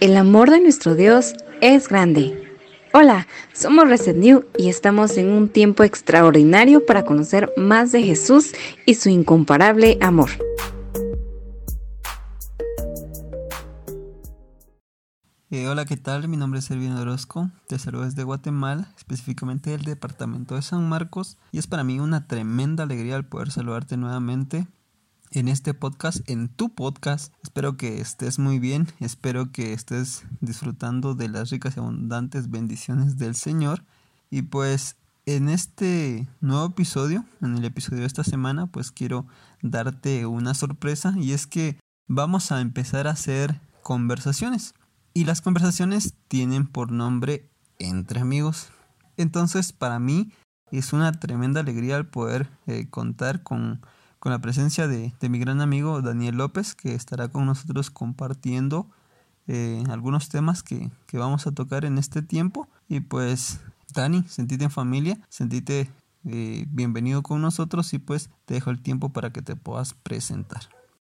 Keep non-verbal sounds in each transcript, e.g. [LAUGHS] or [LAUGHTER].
El amor de nuestro Dios es grande. Hola, somos Reset New y estamos en un tiempo extraordinario para conocer más de Jesús y su incomparable amor. Eh, hola, ¿qué tal? Mi nombre es Servino Orozco, te saludo desde Guatemala, específicamente del departamento de San Marcos, y es para mí una tremenda alegría el poder saludarte nuevamente en este podcast, en tu podcast. Espero que estés muy bien, espero que estés disfrutando de las ricas y abundantes bendiciones del Señor. Y pues en este nuevo episodio, en el episodio de esta semana, pues quiero darte una sorpresa y es que vamos a empezar a hacer conversaciones. Y las conversaciones tienen por nombre entre amigos. Entonces para mí es una tremenda alegría el poder eh, contar con con la presencia de, mi gran amigo Daniel López, que estará con nosotros compartiendo eh, algunos temas que, vamos a tocar en este tiempo. Y pues, Dani, sentite en familia, sentite eh, bienvenido con nosotros y pues te dejo el tiempo para que te puedas presentar.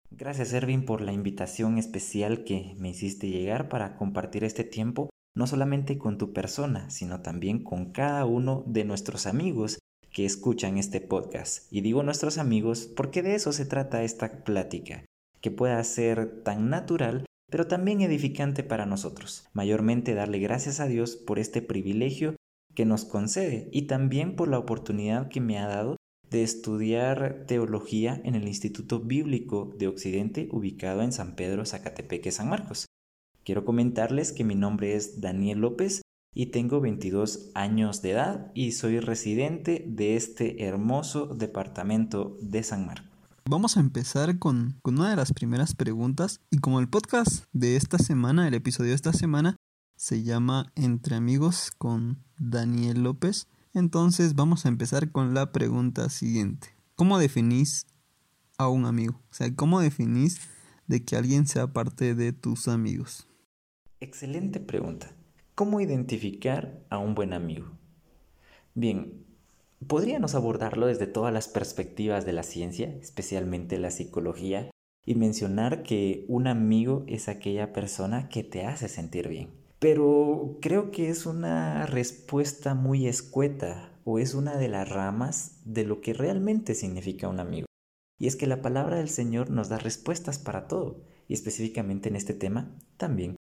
Gracias Ervin por la invitación especial que me hiciste llegar para compartir este tiempo, no solamente con tu persona, sino también con cada uno de nuestros amigos que escuchan este podcast. Y digo nuestros amigos porque de eso se trata esta plática, que pueda ser tan natural, pero también edificante para nosotros. Mayormente darle gracias a Dios por este privilegio que nos concede y también por la oportunidad que me ha dado de estudiar teología en el Instituto Bíblico de Occidente ubicado en San Pedro, Zacatepeque, San Marcos. Quiero comentarles que mi nombre es Daniel López y tengo 22 años de edad y soy residente de este hermoso departamento de San Marcos. Vamos a empezar con, una de las primeras preguntas y como el podcast de esta semana, el episodio de esta semana, se llama Entre amigos con Daniel López, entonces vamos a empezar con la pregunta siguiente. ¿Cómo definís a un amigo? O sea, ¿cómo definís de que alguien sea parte de tus amigos? Excelente pregunta. ¿Cómo identificar a un buen amigo? Bien, podríamos abordarlo desde todas las perspectivas de la ciencia, especialmente la psicología, y mencionar que un amigo es aquella persona que te hace sentir bien. Pero creo que es una respuesta muy escueta o es una de las ramas de lo que realmente significa un amigo. Y es que la palabra del Señor nos da respuestas para todo, y específicamente en este tema también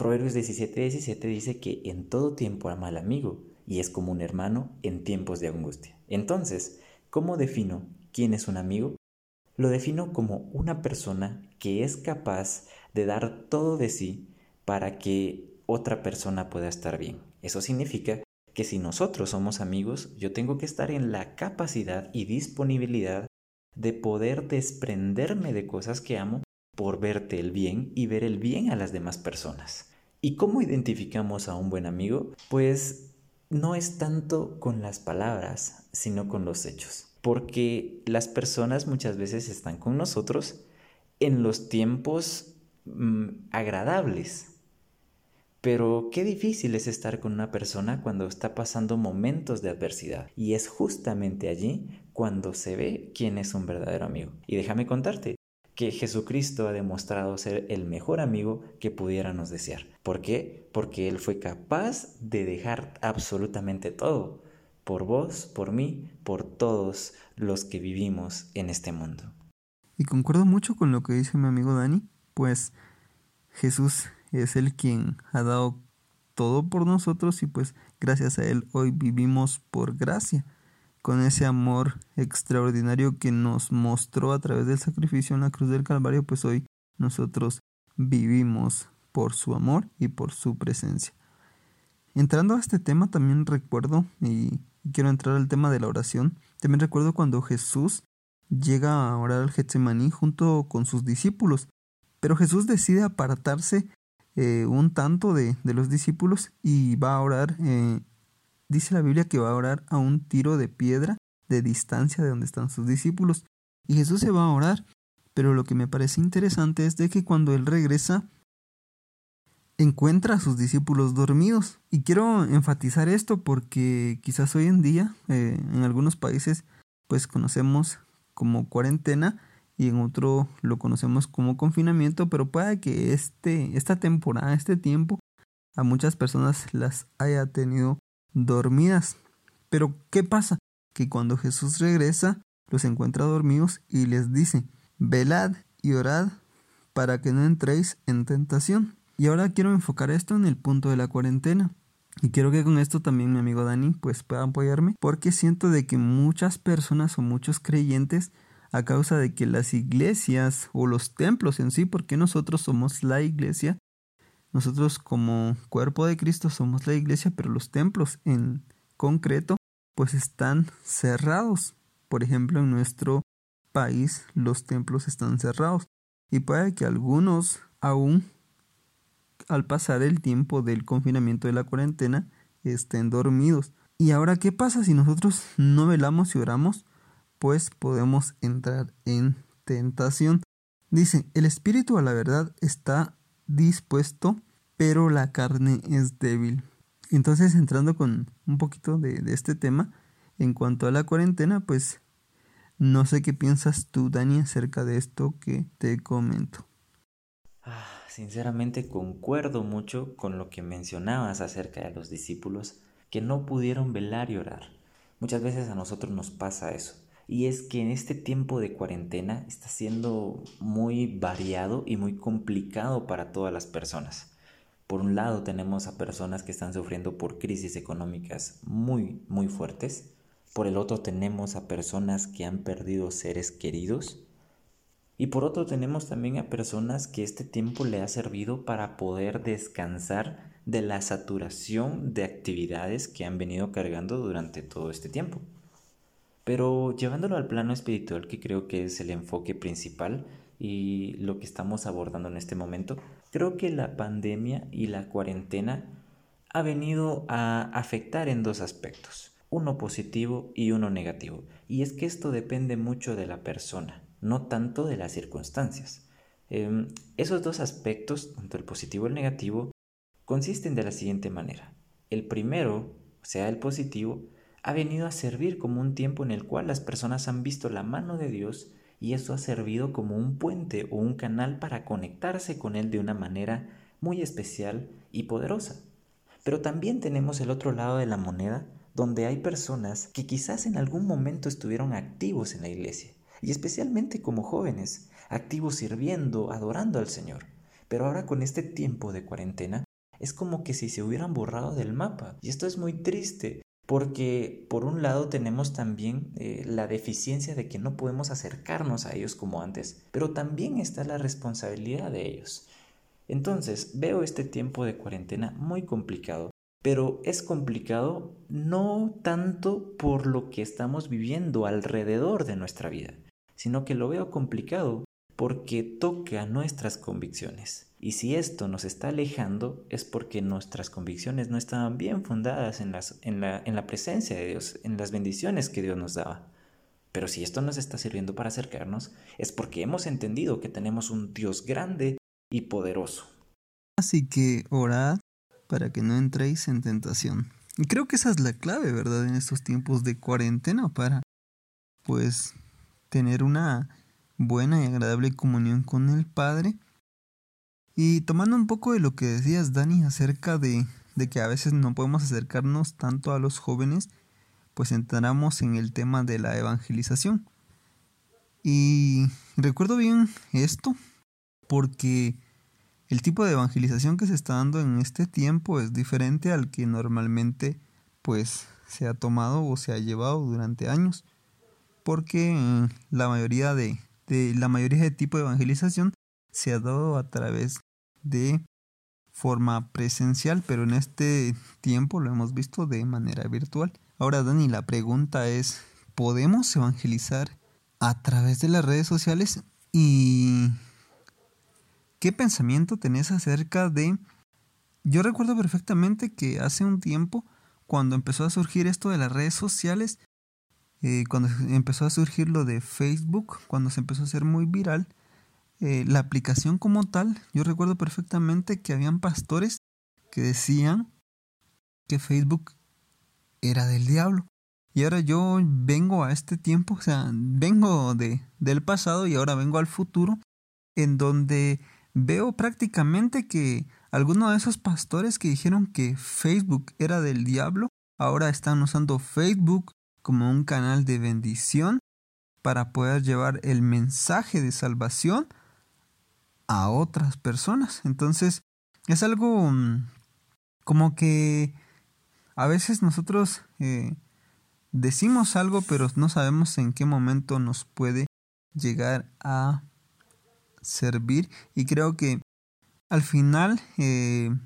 Proverbios 17, 17 dice que en todo tiempo ama al amigo y es como un hermano en tiempos de angustia. Entonces, ¿cómo defino quién es un amigo? Lo defino como una persona que es capaz de dar todo de sí para que otra persona pueda estar bien. Eso significa que si nosotros somos amigos, yo tengo que estar en la capacidad y disponibilidad de poder desprenderme de cosas que amo por verte el bien y ver el bien a las demás personas. ¿Y cómo identificamos a un buen amigo? Pues no es tanto con las palabras, sino con los hechos. Porque las personas muchas veces están con nosotros en los tiempos mm, agradables. Pero qué difícil es estar con una persona cuando está pasando momentos de adversidad. Y es justamente allí cuando se ve quién es un verdadero amigo. Y déjame contarte, que Jesucristo ha demostrado ser el mejor amigo que pudiéramos desear. ¿Por qué? Porque Él fue capaz de dejar absolutamente todo, por vos, por mí, por todos los que vivimos en este mundo. Y concuerdo mucho con lo que dice mi amigo Dani, pues Jesús es el quien ha dado todo por nosotros y pues gracias a Él hoy vivimos por gracia con ese amor extraordinario que nos mostró a través del sacrificio en la cruz del Calvario, pues hoy nosotros vivimos por su amor y por su presencia. Entrando a este tema también recuerdo, y quiero entrar al tema de la oración, también recuerdo cuando Jesús llega a orar al Getsemaní junto con sus discípulos, pero Jesús decide apartarse eh, un tanto de, los discípulos y va a orar eh, dice la Biblia que va a orar a un tiro de piedra de distancia de donde están sus discípulos. Y Jesús se va a orar. Pero lo que me parece interesante es de que cuando él regresa, encuentra a sus discípulos dormidos. Y quiero enfatizar esto porque quizás hoy en día, eh, en algunos países, pues conocemos como cuarentena y en otro lo conocemos como confinamiento, pero puede que este, esta temporada, este tiempo, a muchas personas las haya tenido dormidas. Pero ¿qué pasa? Que cuando Jesús regresa, los encuentra dormidos y les dice, velad y orad para que no entréis en tentación. Y ahora quiero enfocar esto en el punto de la cuarentena. Y quiero que con esto también mi amigo Dani pues pueda apoyarme porque siento de que muchas personas o muchos creyentes a causa de que las iglesias o los templos en sí, porque nosotros somos la iglesia, nosotros como cuerpo de Cristo somos la iglesia, pero los templos en concreto pues están cerrados. Por ejemplo, en nuestro país los templos están cerrados y puede que algunos aún al pasar el tiempo del confinamiento de la cuarentena estén dormidos. ¿Y ahora qué pasa si nosotros no velamos y oramos? pues podemos entrar en tentación. Dice, el espíritu a la verdad está dispuesto, pero la carne es débil. Entonces, entrando con un poquito de, este tema, en cuanto a la cuarentena, pues no sé qué piensas tú, Dani, acerca de esto que te comento. Ah, sinceramente concuerdo mucho con lo que mencionabas acerca de los discípulos que no pudieron velar y orar. Muchas veces a nosotros nos pasa eso y es que en este tiempo de cuarentena está siendo muy variado y muy complicado para todas las personas. Por un lado tenemos a personas que están sufriendo por crisis económicas muy, muy fuertes. Por el otro tenemos a personas que han perdido seres queridos. Y por otro tenemos también a personas que este tiempo le ha servido para poder descansar de la saturación de actividades que han venido cargando durante todo este tiempo. Pero llevándolo al plano espiritual, que creo que es el enfoque principal y lo que estamos abordando en este momento, creo que la pandemia y la cuarentena ha venido a afectar en dos aspectos, uno positivo y uno negativo. Y es que esto depende mucho de la persona, no tanto de las circunstancias. Em, esos dos aspectos, tanto el positivo y el negativo, consisten de la siguiente manera. El primero, o sea, el positivo, ha venido a servir como un tiempo en el cual las personas han visto la mano de Dios y eso ha servido como un puente o un canal para conectarse con Él de una manera muy especial y poderosa. Pero también tenemos el otro lado de la moneda, donde hay personas que quizás en algún momento estuvieron activos en la iglesia, y especialmente como jóvenes, activos sirviendo, adorando al Señor. Pero ahora con este tiempo de cuarentena, es como que si se hubieran borrado del mapa. Y esto es muy triste, porque por un lado tenemos también eh, la deficiencia de que no podemos acercarnos a ellos como antes, pero también está la responsabilidad de ellos. Entonces veo este tiempo de cuarentena muy complicado, pero es complicado no tanto por lo que estamos viviendo alrededor de nuestra vida, sino que lo veo complicado porque toca nuestras convicciones. Y si esto nos está alejando es porque nuestras convicciones no estaban bien fundadas en, en, la, en la presencia de Dios, en las bendiciones que Dios nos daba. Pero si esto nos está sirviendo para acercarnos, es porque hemos entendido que tenemos un Dios grande y poderoso. Así que orad para que no entréis en tentación. Y creo que esa es la clave, ¿verdad? En estos tiempos de cuarentena para, pues, tener una buena y agradable comunión con el Padre y tomando un poco de lo que decías, Dani, acerca de, de que a veces no podemos acercarnos tanto a los jóvenes, pues entramos en el tema de la evangelización. Y recuerdo bien esto porque el tipo de evangelización que se está dando en este tiempo es diferente al que normalmente pues se ha tomado o se ha llevado durante años. Porque la mayoría de, de la mayoría de tipo de evangelización se ha dado a través de forma presencial, pero en este tiempo lo hemos visto de manera virtual. Ahora, Dani, la pregunta es, ¿podemos evangelizar a través de las redes sociales? ¿Y qué pensamiento tenés acerca de... Yo recuerdo perfectamente que hace un tiempo, cuando empezó a surgir esto de las redes sociales, eh, cuando empezó a surgir lo de Facebook, cuando se empezó a hacer muy viral, eh, la aplicación como tal, yo recuerdo perfectamente que habían pastores que decían que Facebook era del diablo. Y ahora yo vengo a este tiempo, o sea, vengo de, del pasado y ahora vengo al futuro, en donde veo prácticamente que algunos de esos pastores que dijeron que Facebook era del diablo, ahora están usando Facebook como un canal de bendición para poder llevar el mensaje de salvación a otras personas. Entonces, es algo mm, como que a veces nosotros eh, decimos algo, pero no sabemos en qué momento nos puede llegar a servir. Y creo que al final eh,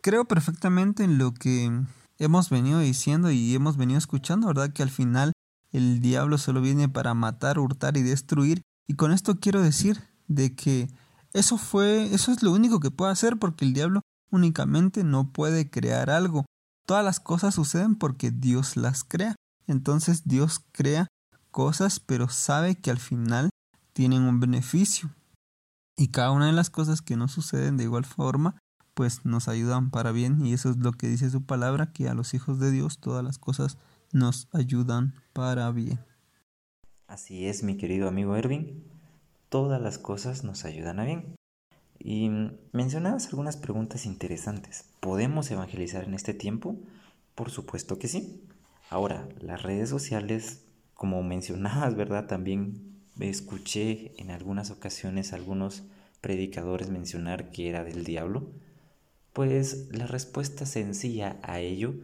creo perfectamente en lo que hemos venido diciendo y hemos venido escuchando, ¿verdad? Que al final el diablo solo viene para matar, hurtar y destruir. Y con esto quiero decir de que eso fue, eso es lo único que puede hacer porque el diablo únicamente no puede crear algo. Todas las cosas suceden porque Dios las crea. Entonces Dios crea cosas, pero sabe que al final tienen un beneficio. Y cada una de las cosas que no suceden de igual forma, pues nos ayudan para bien. Y eso es lo que dice su palabra, que a los hijos de Dios todas las cosas nos ayudan para bien. Así es, mi querido amigo Ervin. Todas las cosas nos ayudan a bien. Y mencionabas algunas preguntas interesantes. ¿Podemos evangelizar en este tiempo? Por supuesto que sí. Ahora, las redes sociales, como mencionabas, ¿verdad? También escuché en algunas ocasiones algunos predicadores mencionar que era del diablo, pues la respuesta sencilla a ello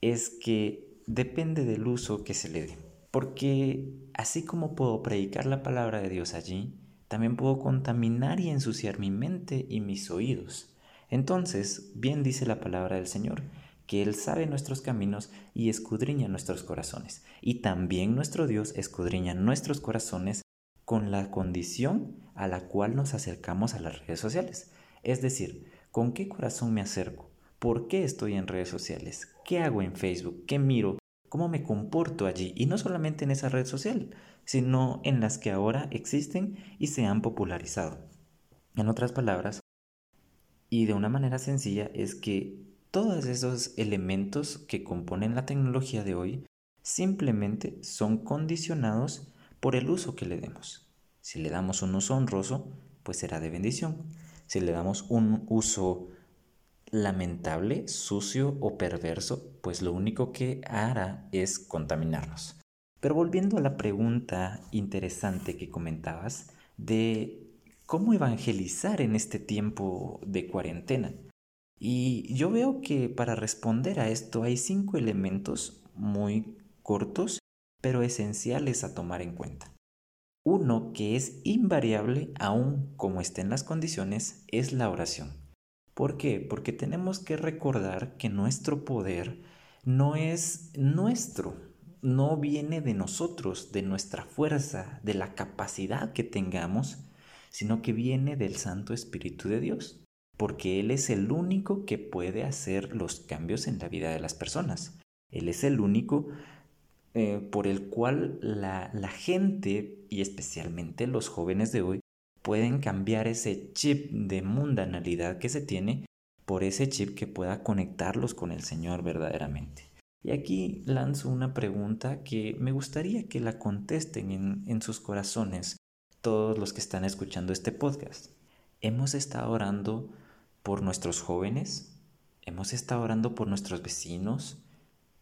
es que depende del uso que se le dé. Porque así como puedo predicar la palabra de Dios allí, también puedo contaminar y ensuciar mi mente y mis oídos. Entonces, bien dice la palabra del Señor, que Él sabe nuestros caminos y escudriña nuestros corazones. Y también nuestro Dios escudriña nuestros corazones con la condición a la cual nos acercamos a las redes sociales. Es decir, ¿con qué corazón me acerco? ¿Por qué estoy en redes sociales? ¿Qué hago en Facebook? ¿Qué miro? ¿Cómo me comporto allí? Y no solamente en esa red social, sino en las que ahora existen y se han popularizado. En otras palabras, y de una manera sencilla, es que todos esos elementos que componen la tecnología de hoy simplemente son condicionados por el uso que le demos. Si le damos un uso honroso, pues será de bendición. Si le damos un uso lamentable, sucio o perverso, pues lo único que hará es contaminarnos. Pero volviendo a la pregunta interesante que comentabas de cómo evangelizar en este tiempo de cuarentena. Y yo veo que para responder a esto hay cinco elementos muy cortos, pero esenciales a tomar en cuenta. Uno que es invariable aún como estén las condiciones es la oración. ¿Por qué? Porque tenemos que recordar que nuestro poder no es nuestro, no viene de nosotros, de nuestra fuerza, de la capacidad que tengamos, sino que viene del Santo Espíritu de Dios porque Él es el único que puede hacer los cambios en la vida de las personas. Él es el único eh, por el cual la, la gente, y especialmente los jóvenes de hoy, pueden cambiar ese chip de mundanalidad que se tiene por ese chip que pueda conectarlos con el Señor verdaderamente. Y aquí lanzo una pregunta que me gustaría que la contesten en, en sus corazones todos los que están escuchando este podcast. ¿Hemos estado orando por nuestros jóvenes, hemos estado orando por nuestros vecinos,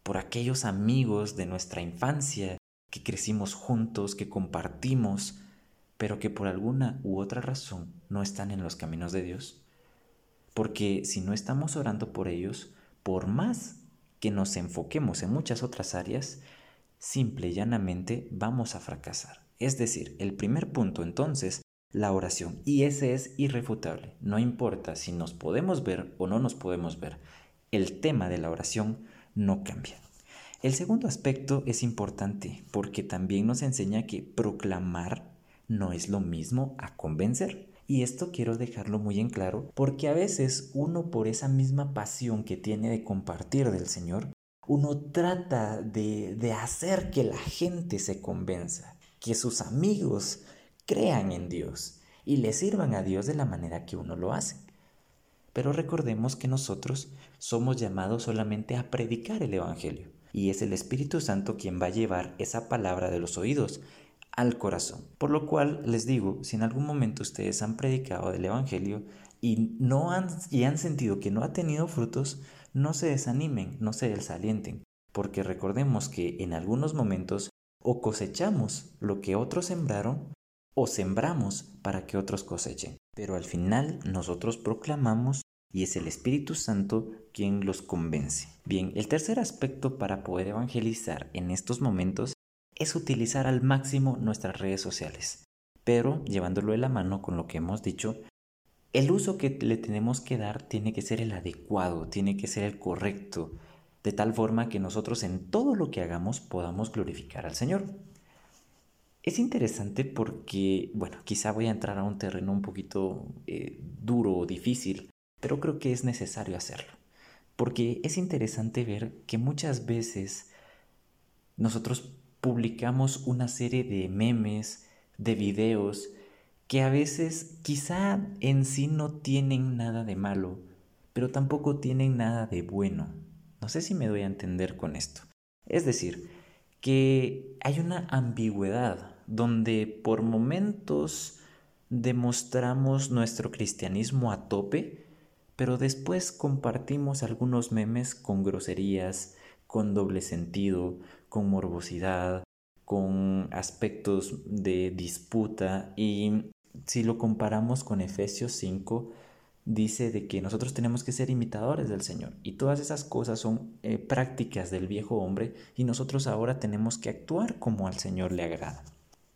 por aquellos amigos de nuestra infancia que crecimos juntos, que compartimos, pero que por alguna u otra razón no están en los caminos de Dios. Porque si no estamos orando por ellos, por más que nos enfoquemos en muchas otras áreas, simple y llanamente vamos a fracasar. Es decir, el primer punto entonces la oración. Y ese es irrefutable. No importa si nos podemos ver o no nos podemos ver. El tema de la oración no cambia. El segundo aspecto es importante porque también nos enseña que proclamar no es lo mismo a convencer. Y esto quiero dejarlo muy en claro porque a veces uno por esa misma pasión que tiene de compartir del Señor, uno trata de, de hacer que la gente se convenza, que sus amigos crean en Dios y le sirvan a Dios de la manera que uno lo hace. Pero recordemos que nosotros somos llamados solamente a predicar el Evangelio. y es el Espíritu Santo quien va a llevar esa palabra de los oídos al corazón. Por lo cual les digo, si en algún momento ustedes han predicado del Evangelio y, no han, y han sentido que no ha tenido frutos, no se desanimen, no se desalienten, porque recordemos que en algunos momentos o cosechamos lo que otros sembraron o sembramos para que otros cosechen. Pero al final nosotros proclamamos y es el Espíritu Santo quien los convence. Bien, el tercer aspecto para poder evangelizar en estos momentos es utilizar al máximo nuestras redes sociales, pero llevándolo de la mano con lo que hemos dicho, el uso que le tenemos que dar tiene que ser el adecuado, tiene que ser el correcto, de tal forma que nosotros en todo lo que hagamos podamos glorificar al Señor. Es interesante porque, bueno, quizá voy a entrar a un terreno un poquito eh, duro o difícil, pero creo que es necesario hacerlo. Porque es interesante ver que muchas veces nosotros publicamos una serie de memes, de videos, que a veces quizá en sí no tienen nada de malo, pero tampoco tienen nada de bueno. No sé si me doy a entender con esto. Es decir, que hay una ambigüedad donde por momentos demostramos nuestro cristianismo a tope, pero después compartimos algunos memes con groserías, con doble sentido, con morbosidad, con aspectos de disputa y si lo comparamos con Efesios 5, dice de que nosotros tenemos que ser imitadores del Señor y todas esas cosas son eh, prácticas del viejo hombre y nosotros ahora tenemos que actuar como al Señor le agrada.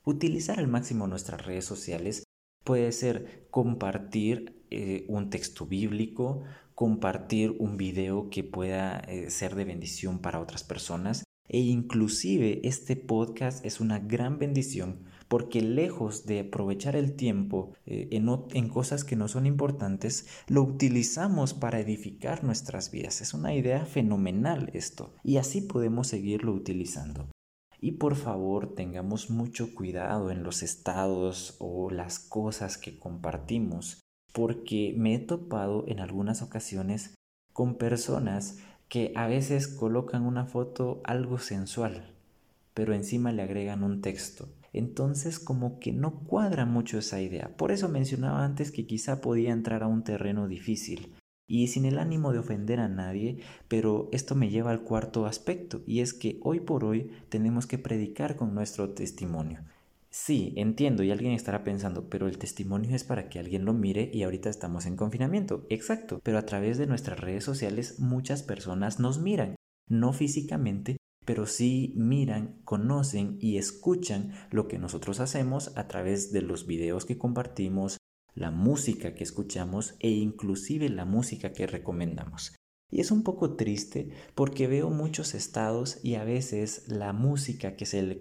Utilizar al máximo nuestras redes sociales puede ser compartir eh, un texto bíblico, compartir un video que pueda eh, ser de bendición para otras personas e inclusive este podcast es una gran bendición porque lejos de aprovechar el tiempo eh, en, en, cosas que no son importantes, lo utilizamos para edificar nuestras vidas. Es una idea fenomenal esto y así podemos seguirlo utilizando. Y por favor tengamos mucho cuidado en los estados o las cosas que compartimos porque me he topado en algunas ocasiones con personas que a veces colocan una foto algo sensual, pero encima le agregan un texto. Entonces como que no cuadra mucho esa idea. Por eso mencionaba antes que quizá podía entrar a un terreno difícil. Y sin el ánimo de ofender a nadie, pero esto me lleva al cuarto aspecto, y es que hoy por hoy tenemos que predicar con nuestro testimonio. Sí, entiendo y alguien estará pensando, pero el testimonio es para que alguien lo mire y ahorita estamos en confinamiento. Exacto, pero a través de nuestras redes sociales muchas personas nos miran, no físicamente, pero sí miran, conocen y escuchan lo que nosotros hacemos a través de los videos que compartimos, la música que escuchamos e inclusive la música que recomendamos. Y es un poco triste porque veo muchos estados y a veces la música que se le,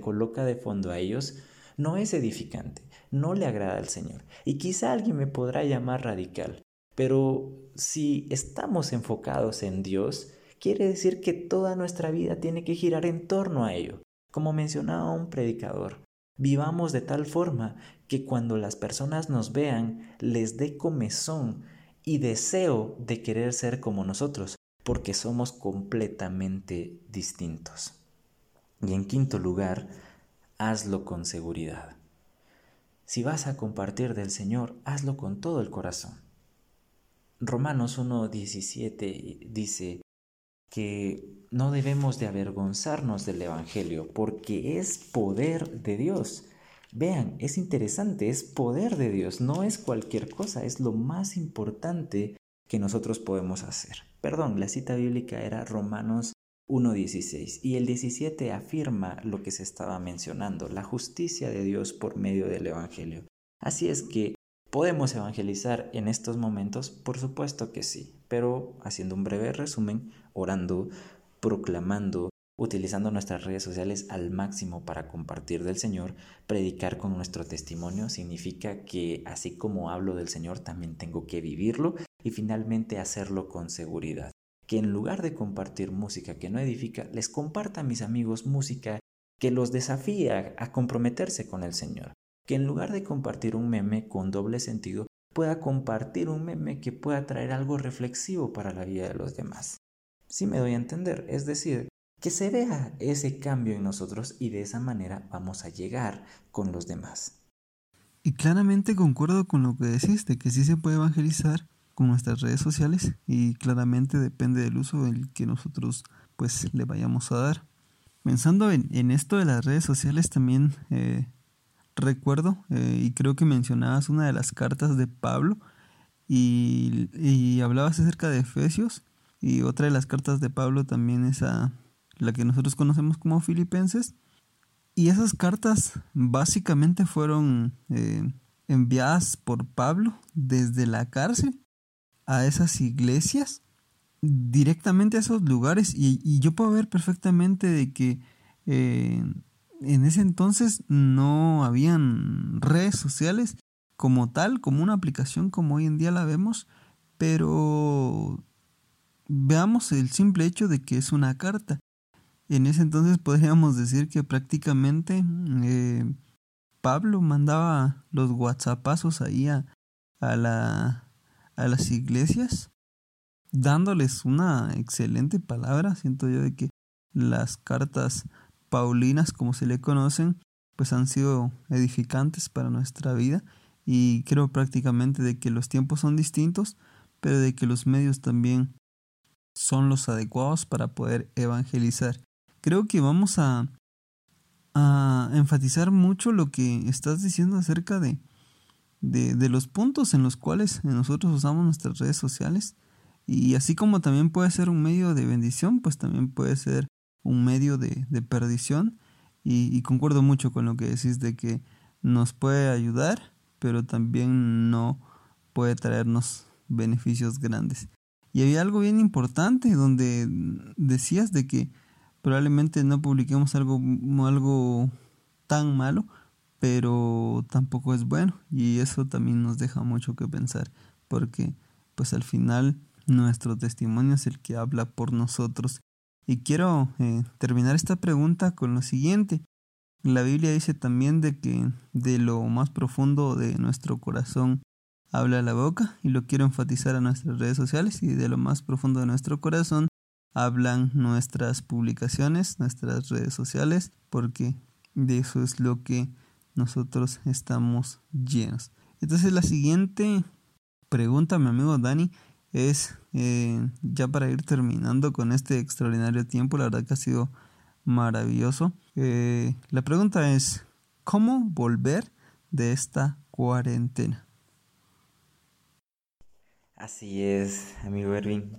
coloca de fondo a ellos no es edificante, no le agrada al Señor. Y quizá alguien me podrá llamar radical, pero si estamos enfocados en Dios, quiere decir que toda nuestra vida tiene que girar en torno a ello. Como mencionaba un predicador, vivamos de tal forma que cuando las personas nos vean les dé comezón y deseo de querer ser como nosotros, porque somos completamente distintos. Y en quinto lugar, hazlo con seguridad. Si vas a compartir del Señor, hazlo con todo el corazón. Romanos 1.17 dice que no debemos de avergonzarnos del Evangelio porque es poder de Dios Vean, es interesante, es poder de Dios, no es cualquier cosa, es lo más importante que nosotros podemos hacer. Perdón, la cita bíblica era Romanos 1.16 y el 17 afirma lo que se estaba mencionando, la justicia de Dios por medio del Evangelio. Así es que, ¿podemos evangelizar en estos momentos? Por supuesto que sí, pero haciendo un breve resumen, orando, proclamando, utilizando nuestras redes sociales al máximo para compartir del Señor, predicar con nuestro testimonio significa que así como hablo del Señor también tengo que vivirlo y finalmente hacerlo con seguridad. Que en lugar de compartir música que no edifica, les comparta a mis amigos música que los desafía a comprometerse con el Señor. Que en lugar de compartir un meme con doble sentido, pueda compartir un meme que pueda traer algo reflexivo para la vida de los demás. Si me doy a entender, es decir, que se vea ese cambio en nosotros y de esa manera vamos a llegar con los demás. Y claramente concuerdo con lo que deciste, que sí se puede evangelizar con nuestras redes sociales y claramente depende del uso que nosotros pues le vayamos a dar. Pensando en, esto de las redes sociales también eh, recuerdo eh, y creo que mencionabas una de las cartas de Pablo y, y hablabas acerca de Efesios y otra de las cartas de Pablo también es a la que nosotros conocemos como Filipenses. Y esas cartas básicamente fueron eh, enviadas por Pablo desde la cárcel a esas iglesias, directamente a esos lugares. Y, yo puedo ver perfectamente de que eh, en ese entonces no habían redes sociales como tal, como una aplicación como hoy en día la vemos, pero veamos el simple hecho de que es una carta. En ese entonces podríamos decir que prácticamente eh, Pablo mandaba los whatsappazos ahí a, la, a las iglesias dándoles una excelente palabra. Siento yo de que las cartas paulinas, como se le conocen, pues han sido edificantes para nuestra vida y creo prácticamente de que los tiempos son distintos, pero de que los medios también son los adecuados para poder evangelizar creo que vamos a, enfatizar mucho lo que estás diciendo acerca de, los puntos en los cuales nosotros usamos nuestras redes sociales. Y así como también puede ser un medio de bendición, pues también puede ser un medio de, de perdición. Y, y, concuerdo mucho con lo que decís de que nos puede ayudar, pero también no puede traernos beneficios grandes. Y había algo bien importante donde decías de que probablemente no publiquemos algo, algo tan malo, pero tampoco es bueno y eso también nos deja mucho que pensar porque pues al final nuestro testimonio es el que habla por nosotros. Y quiero eh, terminar esta pregunta con lo siguiente. La Biblia dice también de que de lo más profundo de nuestro corazón habla la boca y lo quiero enfatizar a nuestras redes sociales y de lo más profundo de nuestro corazón hablan nuestras publicaciones, nuestras redes sociales, porque de eso es lo que nosotros estamos llenos. Entonces la siguiente pregunta, mi amigo Dani, es eh, ya para ir terminando con este extraordinario tiempo, la verdad que ha sido maravilloso. Eh, la pregunta es, ¿cómo volver de esta cuarentena? Así es, amigo Erwin.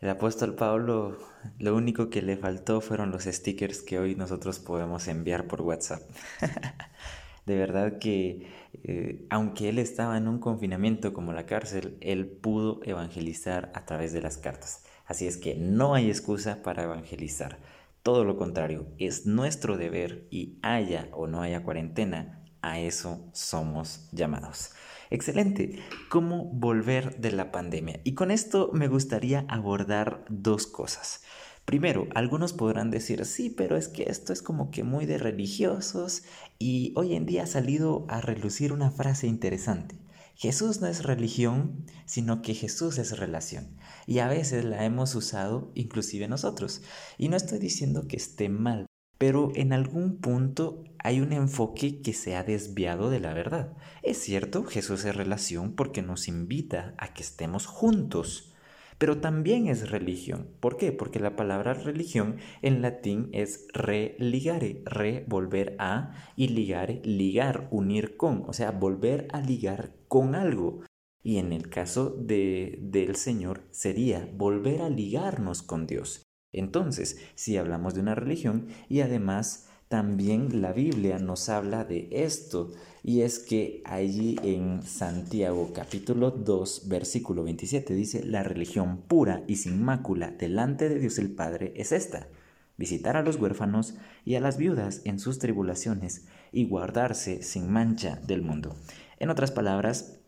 El apóstol Pablo, lo único que le faltó fueron los stickers que hoy nosotros podemos enviar por WhatsApp. [LAUGHS] de verdad que, eh, aunque él estaba en un confinamiento como la cárcel, él pudo evangelizar a través de las cartas. Así es que no hay excusa para evangelizar. Todo lo contrario, es nuestro deber y haya o no haya cuarentena, a eso somos llamados. Excelente. ¿Cómo volver de la pandemia? Y con esto me gustaría abordar dos cosas. Primero, algunos podrán decir, sí, pero es que esto es como que muy de religiosos y hoy en día ha salido a relucir una frase interesante. Jesús no es religión, sino que Jesús es relación. Y a veces la hemos usado inclusive nosotros. Y no estoy diciendo que esté mal, pero en algún punto hay un enfoque que se ha desviado de la verdad. Es cierto, Jesús es relación porque nos invita a que estemos juntos, pero también es religión. ¿Por qué? Porque la palabra religión en latín es religare, re volver a y ligare, ligar, unir con, o sea, volver a ligar con algo. Y en el caso de, del Señor sería volver a ligarnos con Dios. Entonces, si hablamos de una religión y además también la Biblia nos habla de esto y es que allí en Santiago capítulo 2 versículo 27 dice, la religión pura y sin mácula delante de Dios el Padre es esta, visitar a los huérfanos y a las viudas en sus tribulaciones y guardarse sin mancha del mundo. En otras palabras,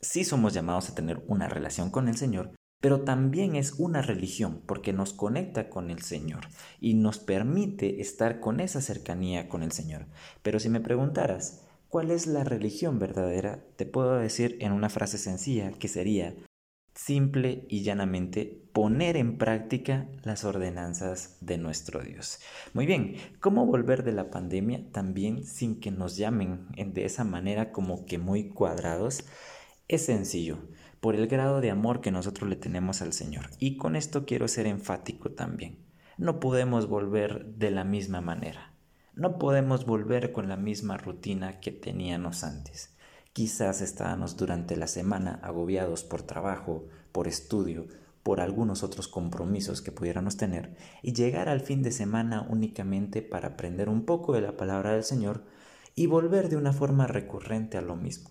sí somos llamados a tener una relación con el Señor, pero también es una religión porque nos conecta con el Señor y nos permite estar con esa cercanía con el Señor. Pero si me preguntaras, ¿cuál es la religión verdadera? Te puedo decir en una frase sencilla que sería, simple y llanamente poner en práctica las ordenanzas de nuestro Dios. Muy bien, ¿cómo volver de la pandemia también sin que nos llamen de esa manera como que muy cuadrados? Es sencillo, por el grado de amor que nosotros le tenemos al Señor. Y con esto quiero ser enfático también. No podemos volver de la misma manera. No podemos volver con la misma rutina que teníamos antes. Quizás estábamos durante la semana agobiados por trabajo, por estudio, por algunos otros compromisos que pudiéramos tener y llegar al fin de semana únicamente para aprender un poco de la palabra del Señor y volver de una forma recurrente a lo mismo.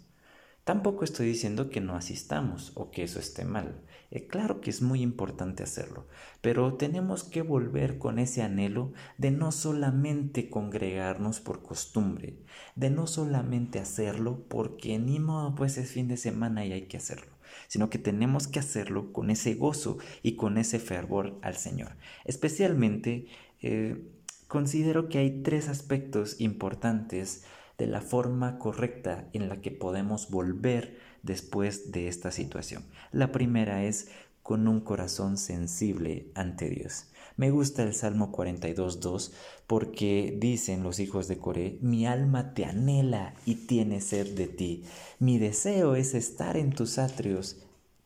Tampoco estoy diciendo que no asistamos o que eso esté mal. Eh, claro que es muy importante hacerlo, pero tenemos que volver con ese anhelo de no solamente congregarnos por costumbre, de no solamente hacerlo porque ni modo pues es fin de semana y hay que hacerlo, sino que tenemos que hacerlo con ese gozo y con ese fervor al Señor. Especialmente eh, considero que hay tres aspectos importantes de la forma correcta en la que podemos volver después de esta situación. La primera es con un corazón sensible ante Dios. Me gusta el Salmo 42.2 porque dicen los hijos de Coré, mi alma te anhela y tiene sed de ti. Mi deseo es estar en tus atrios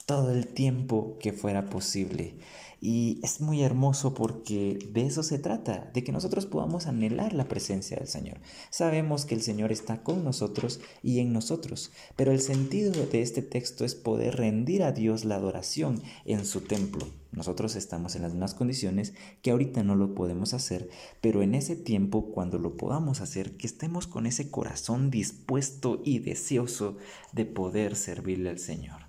todo el tiempo que fuera posible. Y es muy hermoso porque de eso se trata, de que nosotros podamos anhelar la presencia del Señor. Sabemos que el Señor está con nosotros y en nosotros, pero el sentido de este texto es poder rendir a Dios la adoración en su templo. Nosotros estamos en las mismas condiciones que ahorita no lo podemos hacer, pero en ese tiempo, cuando lo podamos hacer, que estemos con ese corazón dispuesto y deseoso de poder servirle al Señor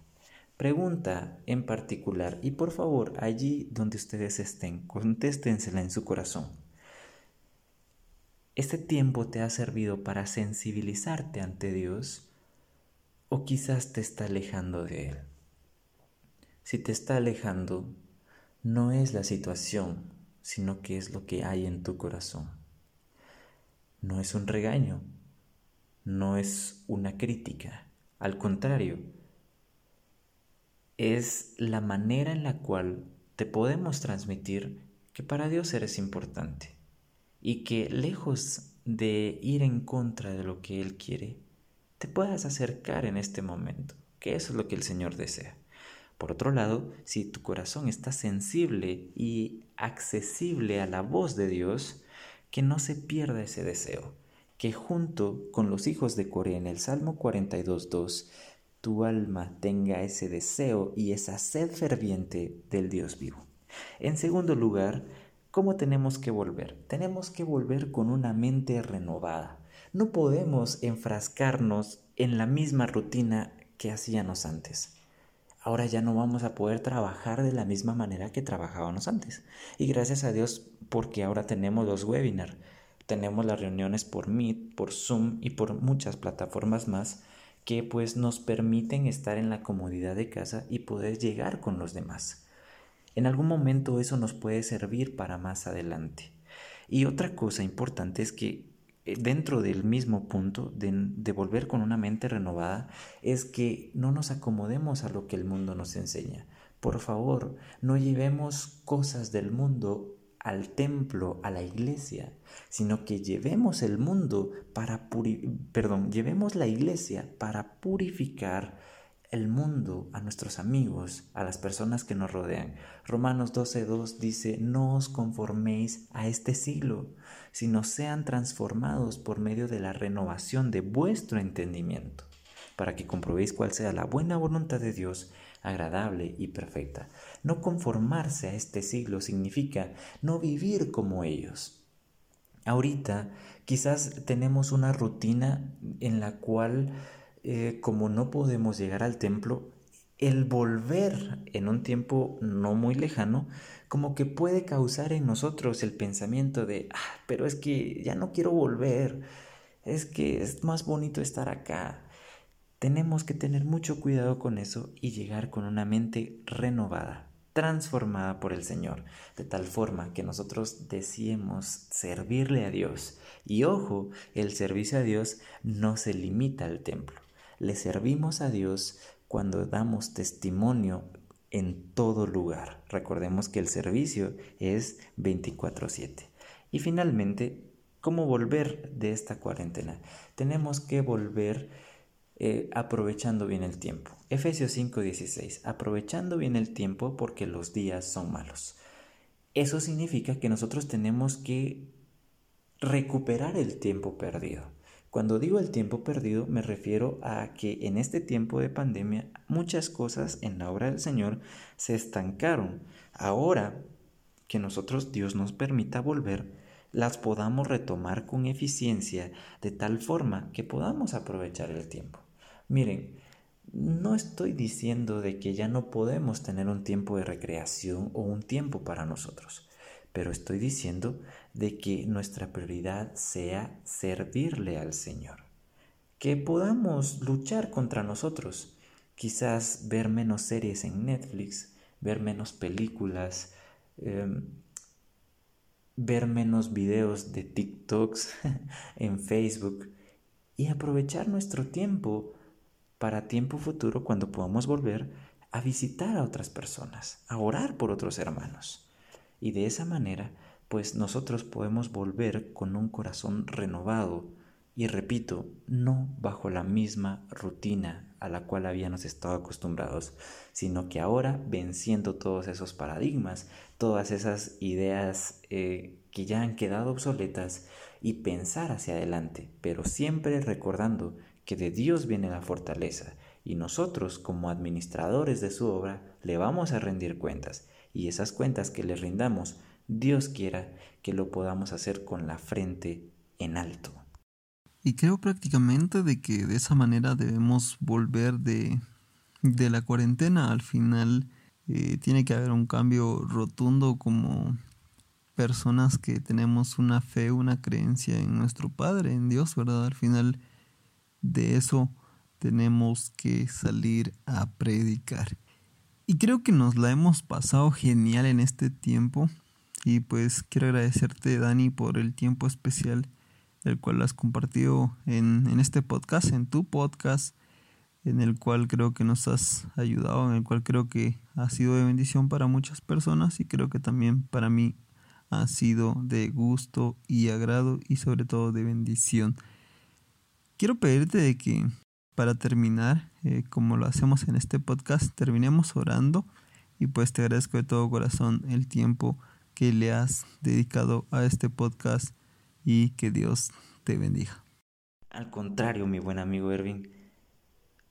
pregunta en particular y por favor allí donde ustedes estén, contéstensela en su corazón. ¿Este tiempo te ha servido para sensibilizarte ante Dios o quizás te está alejando de Él? Si te está alejando, no es la situación, sino que es lo que hay en tu corazón. No es un regaño, no es una crítica, al contrario, es la manera en la cual te podemos transmitir que para Dios eres importante y que lejos de ir en contra de lo que Él quiere, te puedas acercar en este momento, que eso es lo que el Señor desea. Por otro lado, si tu corazón está sensible y accesible a la voz de Dios, que no se pierda ese deseo, que junto con los hijos de Coré en el Salmo 42.2 tu alma tenga ese deseo y esa sed ferviente del Dios vivo. En segundo lugar, ¿cómo tenemos que volver? Tenemos que volver con una mente renovada. No podemos enfrascarnos en la misma rutina que hacíamos antes. Ahora ya no vamos a poder trabajar de la misma manera que trabajábamos antes. Y gracias a Dios porque ahora tenemos los webinars, tenemos las reuniones por Meet, por Zoom y por muchas plataformas más que pues nos permiten estar en la comodidad de casa y poder llegar con los demás. En algún momento eso nos puede servir para más adelante. Y otra cosa importante es que eh, dentro del mismo punto de, de, volver con una mente renovada es que no nos acomodemos a lo que el mundo nos enseña. Por favor, no llevemos cosas del mundo al templo, a la iglesia, sino que llevemos el mundo para perdón, llevemos la iglesia para purificar el mundo a nuestros amigos, a las personas que nos rodean. Romanos 12:2 dice, "No os conforméis a este siglo, sino sean transformados por medio de la renovación de vuestro entendimiento, para que comprobéis cuál sea la buena voluntad de Dios, agradable y perfecta. No conformarse a este siglo significa no vivir como ellos. Ahorita quizás tenemos una rutina en la cual, eh, como no podemos llegar al templo, el volver en un tiempo no muy lejano, como que puede causar en nosotros el pensamiento de, ah, pero es que ya no quiero volver, es que es más bonito estar acá, tenemos que tener mucho cuidado con eso y llegar con una mente renovada, transformada por el Señor, de tal forma que nosotros deseemos servirle a Dios. Y ojo, el servicio a Dios no se limita al templo. Le servimos a Dios cuando damos testimonio en todo lugar. Recordemos que el servicio es 24/7. Y finalmente, ¿cómo volver de esta cuarentena? Tenemos que volver eh, aprovechando bien el tiempo. Efesios 5:16, aprovechando bien el tiempo porque los días son malos. Eso significa que nosotros tenemos que recuperar el tiempo perdido. Cuando digo el tiempo perdido me refiero a que en este tiempo de pandemia muchas cosas en la obra del Señor se estancaron. Ahora que nosotros Dios nos permita volver, las podamos retomar con eficiencia de tal forma que podamos aprovechar el tiempo. Miren, no estoy diciendo de que ya no podemos tener un tiempo de recreación o un tiempo para nosotros pero estoy diciendo de que nuestra prioridad sea servirle al Señor. Que podamos luchar contra nosotros, quizás ver menos series en Netflix, ver menos películas, em, ver menos videos de TikToks [LAUGHS] en Facebook y aprovechar nuestro tiempo para tiempo futuro cuando podamos volver a visitar a otras personas, a orar por otros hermanos. Y de esa manera, pues nosotros podemos volver con un corazón renovado y repito, no bajo la misma rutina a la cual habíamos estado acostumbrados, sino que ahora venciendo todos esos paradigmas, todas esas ideas eh, que ya han quedado obsoletas y pensar hacia adelante, pero siempre recordando que de Dios viene la fortaleza y nosotros como administradores de su obra le vamos a rendir cuentas y esas cuentas que le rindamos, Dios quiera que lo podamos hacer con la frente en alto. Y creo prácticamente de que de esa manera debemos volver de, de la cuarentena. Al final eh, tiene que haber un cambio rotundo como personas que tenemos una fe, una creencia en nuestro Padre, en Dios, ¿verdad? Al final de eso tenemos que salir a predicar. Y creo que nos la hemos pasado genial en este tiempo. Y pues quiero agradecerte, Dani, por el tiempo especial el cual has compartido en, en este podcast, en tu podcast, en el cual creo que nos has ayudado, en el cual creo que ha sido de bendición para muchas personas y creo que también para mí ha sido de gusto y agrado y sobre todo de bendición. Quiero pedirte de que para terminar, eh, como lo hacemos en este podcast, terminemos orando y pues te agradezco de todo corazón el tiempo que le has dedicado a este podcast y que Dios te bendiga. Al contrario, mi buen amigo Erwin,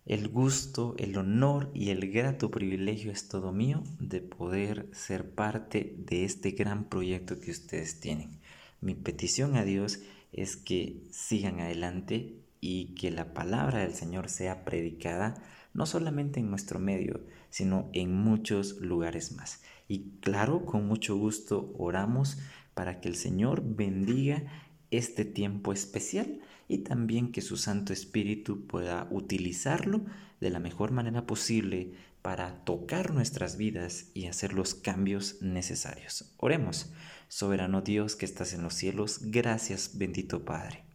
el gusto, el honor y el grato privilegio es todo mío de poder ser parte de este gran proyecto que ustedes tienen. Mi petición a Dios es que sigan adelante y que la palabra del Señor sea predicada no solamente en nuestro medio, sino en muchos lugares más. Y claro, con mucho gusto oramos para que el Señor bendiga este tiempo especial y también que su Santo Espíritu pueda utilizarlo de la mejor manera posible para tocar nuestras vidas y hacer los cambios necesarios. Oremos, soberano Dios que estás en los cielos, gracias bendito Padre.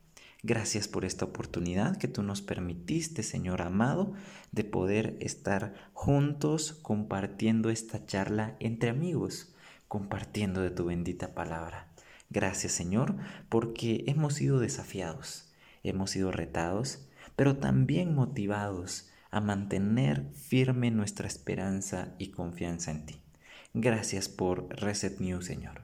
Gracias por esta oportunidad que tú nos permitiste, Señor amado, de poder estar juntos compartiendo esta charla entre amigos, compartiendo de tu bendita palabra. Gracias, Señor, porque hemos sido desafiados, hemos sido retados, pero también motivados a mantener firme nuestra esperanza y confianza en ti. Gracias por Reset New, Señor,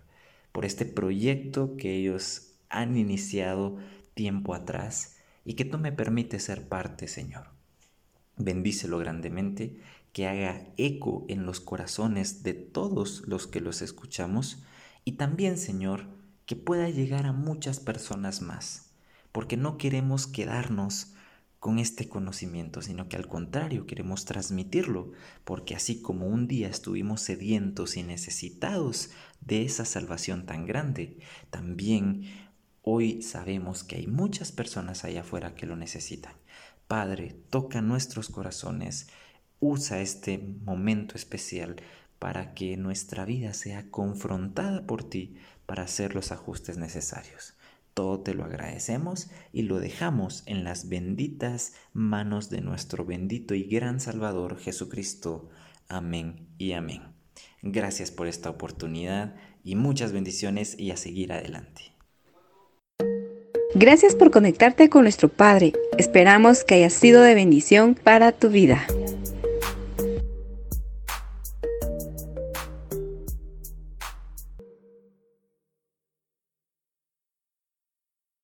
por este proyecto que ellos han iniciado tiempo atrás y que tú me permites ser parte, Señor. Bendícelo grandemente, que haga eco en los corazones de todos los que los escuchamos y también, Señor, que pueda llegar a muchas personas más, porque no queremos quedarnos con este conocimiento, sino que al contrario queremos transmitirlo, porque así como un día estuvimos sedientos y necesitados de esa salvación tan grande, también Hoy sabemos que hay muchas personas allá afuera que lo necesitan. Padre, toca nuestros corazones, usa este momento especial para que nuestra vida sea confrontada por ti para hacer los ajustes necesarios. Todo te lo agradecemos y lo dejamos en las benditas manos de nuestro bendito y gran Salvador Jesucristo. Amén y amén. Gracias por esta oportunidad y muchas bendiciones y a seguir adelante. Gracias por conectarte con nuestro Padre. Esperamos que haya sido de bendición para tu vida.